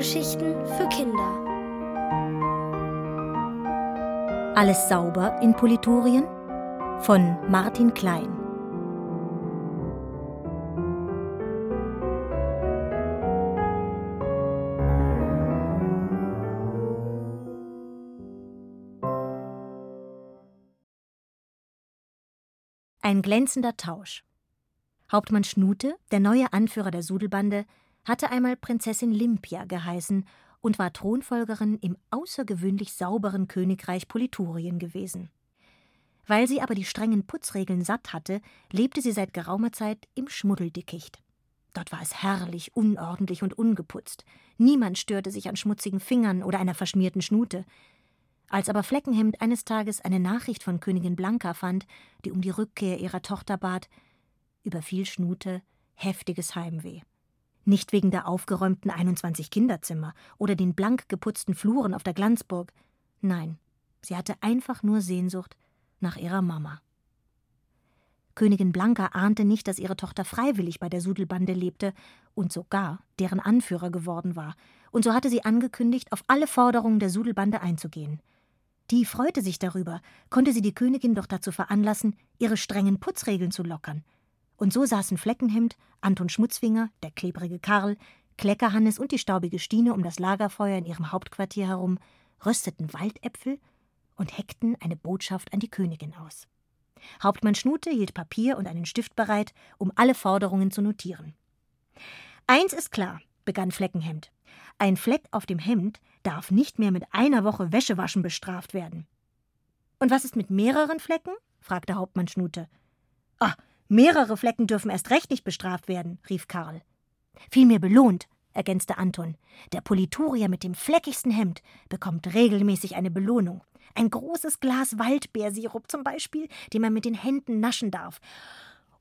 Hörgeschichten für Kinder. Alles sauber in Politorien von Martin Klein. Ein glänzender Tausch. Hauptmann Schnute, der neue Anführer der Sudelbande, hatte einmal Prinzessin Limpia geheißen und war Thronfolgerin im außergewöhnlich sauberen Königreich Politurien gewesen. Weil sie aber die strengen Putzregeln satt hatte, lebte sie seit geraumer Zeit im Schmuddeldickicht. Dort war es herrlich, unordentlich und ungeputzt. Niemand störte sich an schmutzigen Fingern oder einer verschmierten Schnute. Als aber Fleckenhemd eines Tages eine Nachricht von Königin Blanka fand, die um die Rückkehr ihrer Tochter bat, überfiel Schnute heftiges Heimweh. Nicht wegen der aufgeräumten 21 Kinderzimmer oder den blank geputzten Fluren auf der Glanzburg. Nein, sie hatte einfach nur Sehnsucht nach ihrer Mama. Königin Blanka ahnte nicht, dass ihre Tochter freiwillig bei der Sudelbande lebte und sogar deren Anführer geworden war, und so hatte sie angekündigt, auf alle Forderungen der Sudelbande einzugehen. Die freute sich darüber, konnte sie die Königin doch dazu veranlassen, ihre strengen Putzregeln zu lockern, und so saßen Fleckenhemd, Anton Schmutzfinger, der klebrige Karl, Kleckerhannes und die staubige Stine um das Lagerfeuer in ihrem Hauptquartier herum, rösteten Waldäpfel und heckten eine Botschaft an die Königin aus. Hauptmann Schnute hielt Papier und einen Stift bereit, um alle Forderungen zu notieren. Eins ist klar, begann Fleckenhemd. Ein Fleck auf dem Hemd darf nicht mehr mit einer Woche Wäschewaschen bestraft werden. Und was ist mit mehreren Flecken? fragte Hauptmann Schnute. Ah, Mehrere Flecken dürfen erst recht nicht bestraft werden, rief Karl. Vielmehr belohnt, ergänzte Anton. Der Politurier mit dem fleckigsten Hemd bekommt regelmäßig eine Belohnung. Ein großes Glas Waldbeersirup zum Beispiel, den man mit den Händen naschen darf.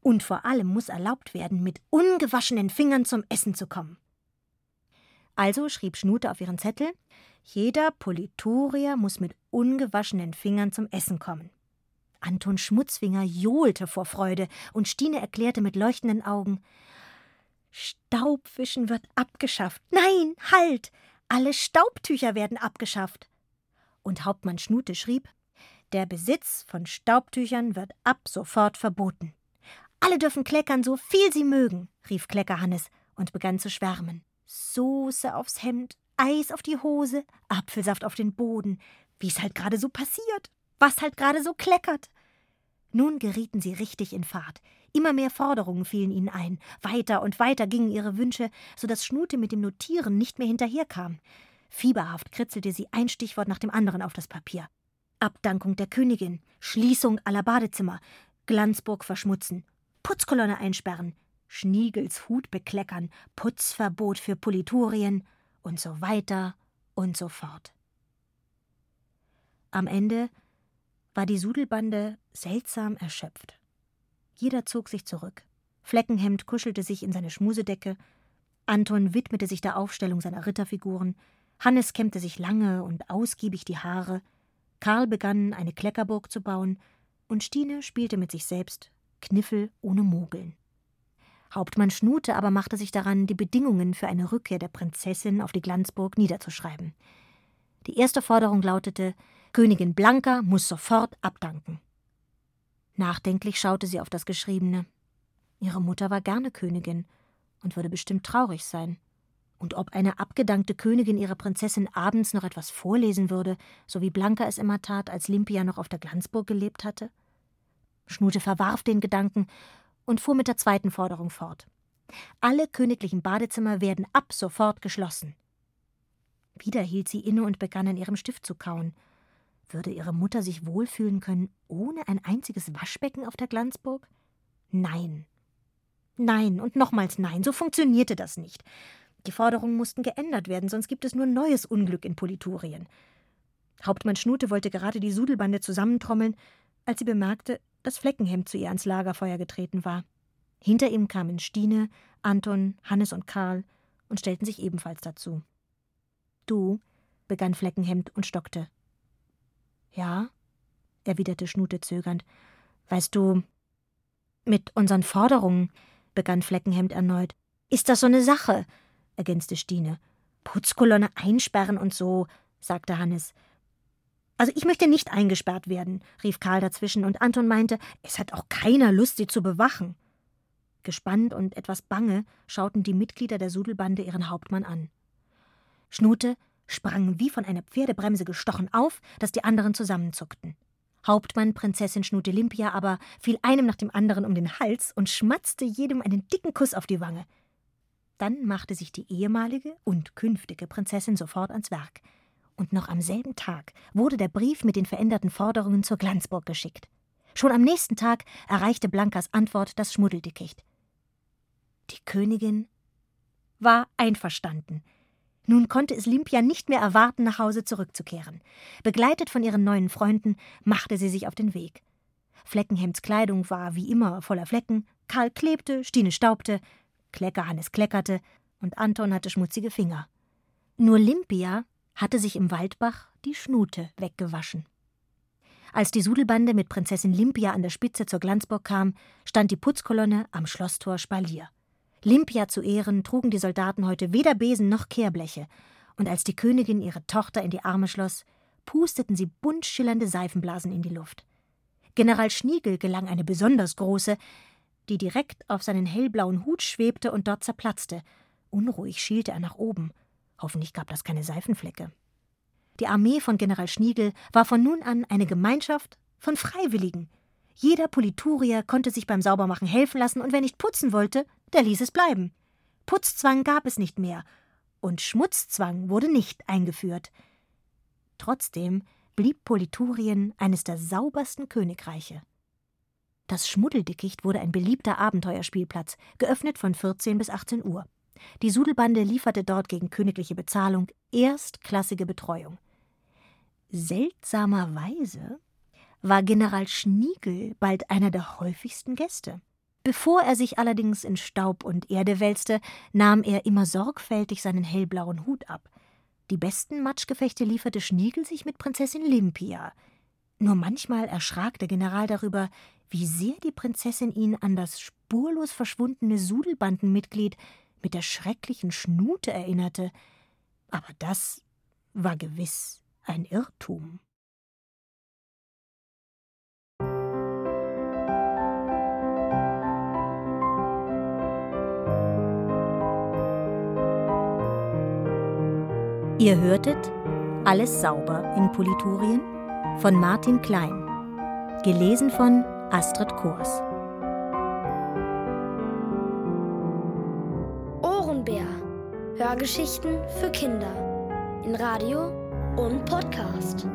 Und vor allem muss erlaubt werden, mit ungewaschenen Fingern zum Essen zu kommen. Also schrieb Schnute auf ihren Zettel: Jeder Politurier muss mit ungewaschenen Fingern zum Essen kommen. Anton Schmutzfinger johlte vor Freude und Stine erklärte mit leuchtenden Augen: Staubwischen wird abgeschafft. Nein, halt! Alle Staubtücher werden abgeschafft. Und Hauptmann Schnute schrieb: Der Besitz von Staubtüchern wird ab sofort verboten. Alle dürfen kleckern, so viel sie mögen, rief Kleckerhannes und begann zu schwärmen. Soße aufs Hemd, Eis auf die Hose, Apfelsaft auf den Boden, wie es halt gerade so passiert was halt gerade so kleckert. Nun gerieten sie richtig in Fahrt. Immer mehr Forderungen fielen ihnen ein. Weiter und weiter gingen ihre Wünsche, so dass Schnute mit dem Notieren nicht mehr hinterherkam. Fieberhaft kritzelte sie ein Stichwort nach dem anderen auf das Papier. Abdankung der Königin, Schließung aller Badezimmer, Glanzburg verschmutzen, Putzkolonne einsperren, Schniegels Hut bekleckern, Putzverbot für Politurien und so weiter und so fort. Am Ende war die Sudelbande seltsam erschöpft. Jeder zog sich zurück. Fleckenhemd kuschelte sich in seine Schmusedecke, Anton widmete sich der Aufstellung seiner Ritterfiguren, Hannes kämmte sich lange und ausgiebig die Haare, Karl begann eine Kleckerburg zu bauen, und Stine spielte mit sich selbst Kniffel ohne Mogeln. Hauptmann Schnute aber machte sich daran, die Bedingungen für eine Rückkehr der Prinzessin auf die Glanzburg niederzuschreiben. Die erste Forderung lautete, Königin Blanka muss sofort abdanken. Nachdenklich schaute sie auf das Geschriebene. Ihre Mutter war gerne Königin und würde bestimmt traurig sein. Und ob eine abgedankte Königin ihrer Prinzessin abends noch etwas vorlesen würde, so wie Blanka es immer tat, als Limpia noch auf der Glanzburg gelebt hatte? Schnute verwarf den Gedanken und fuhr mit der zweiten Forderung fort. Alle königlichen Badezimmer werden ab sofort geschlossen. Wieder hielt sie inne und begann an ihrem Stift zu kauen. Würde ihre Mutter sich wohlfühlen können ohne ein einziges Waschbecken auf der Glanzburg? Nein. Nein und nochmals nein, so funktionierte das nicht. Die Forderungen mussten geändert werden, sonst gibt es nur neues Unglück in Politurien. Hauptmann Schnute wollte gerade die Sudelbande zusammentrommeln, als sie bemerkte, dass Fleckenhemd zu ihr ans Lagerfeuer getreten war. Hinter ihm kamen Stine, Anton, Hannes und Karl und stellten sich ebenfalls dazu. Du, begann Fleckenhemd und stockte. Ja, erwiderte Schnute zögernd. Weißt du, mit unseren Forderungen, begann Fleckenhemd erneut. Ist das so eine Sache? ergänzte Stine. Putzkolonne einsperren und so, sagte Hannes. Also ich möchte nicht eingesperrt werden, rief Karl dazwischen, und Anton meinte, es hat auch keiner Lust, sie zu bewachen. Gespannt und etwas bange schauten die Mitglieder der Sudelbande ihren Hauptmann an. Schnute sprang wie von einer Pferdebremse gestochen auf, dass die anderen zusammenzuckten. Hauptmann Prinzessin Schnute Limpia aber fiel einem nach dem anderen um den Hals und schmatzte jedem einen dicken Kuss auf die Wange. Dann machte sich die ehemalige und künftige Prinzessin sofort ans Werk und noch am selben Tag wurde der Brief mit den veränderten Forderungen zur Glanzburg geschickt. Schon am nächsten Tag erreichte Blankas Antwort das Schmuddeldickicht. Die Königin war einverstanden. Nun konnte es Limpia nicht mehr erwarten, nach Hause zurückzukehren. Begleitet von ihren neuen Freunden machte sie sich auf den Weg. Fleckenhemds Kleidung war wie immer voller Flecken, Karl klebte, Stine staubte, Klecker Hannes kleckerte und Anton hatte schmutzige Finger. Nur Limpia hatte sich im Waldbach die Schnute weggewaschen. Als die Sudelbande mit Prinzessin Limpia an der Spitze zur Glanzburg kam, stand die Putzkolonne am Schlosstor Spalier. Limpia zu Ehren trugen die Soldaten heute weder Besen noch Kehrbleche, und als die Königin ihre Tochter in die Arme schloss, pusteten sie bunt schillernde Seifenblasen in die Luft. General Schniegel gelang eine besonders große, die direkt auf seinen hellblauen Hut schwebte und dort zerplatzte. Unruhig schielte er nach oben. Hoffentlich gab das keine Seifenflecke. Die Armee von General Schniegel war von nun an eine Gemeinschaft von Freiwilligen. Jeder Politurier konnte sich beim Saubermachen helfen lassen, und wer nicht putzen wollte, der ließ es bleiben. Putzzwang gab es nicht mehr, und Schmutzzwang wurde nicht eingeführt. Trotzdem blieb Politurien eines der saubersten Königreiche. Das Schmuddeldickicht wurde ein beliebter Abenteuerspielplatz, geöffnet von 14 bis 18 Uhr. Die Sudelbande lieferte dort gegen königliche Bezahlung erstklassige Betreuung. Seltsamerweise war General Schniegel bald einer der häufigsten Gäste. Bevor er sich allerdings in Staub und Erde wälzte, nahm er immer sorgfältig seinen hellblauen Hut ab. Die besten Matschgefechte lieferte Schniegel sich mit Prinzessin Limpia. Nur manchmal erschrak der General darüber, wie sehr die Prinzessin ihn an das spurlos verschwundene Sudelbandenmitglied mit der schrecklichen Schnute erinnerte, aber das war gewiss ein Irrtum. Ihr hörtet Alles sauber in Politurien von Martin Klein, gelesen von Astrid Kors. Hörgeschichten für Kinder in Radio und Podcast.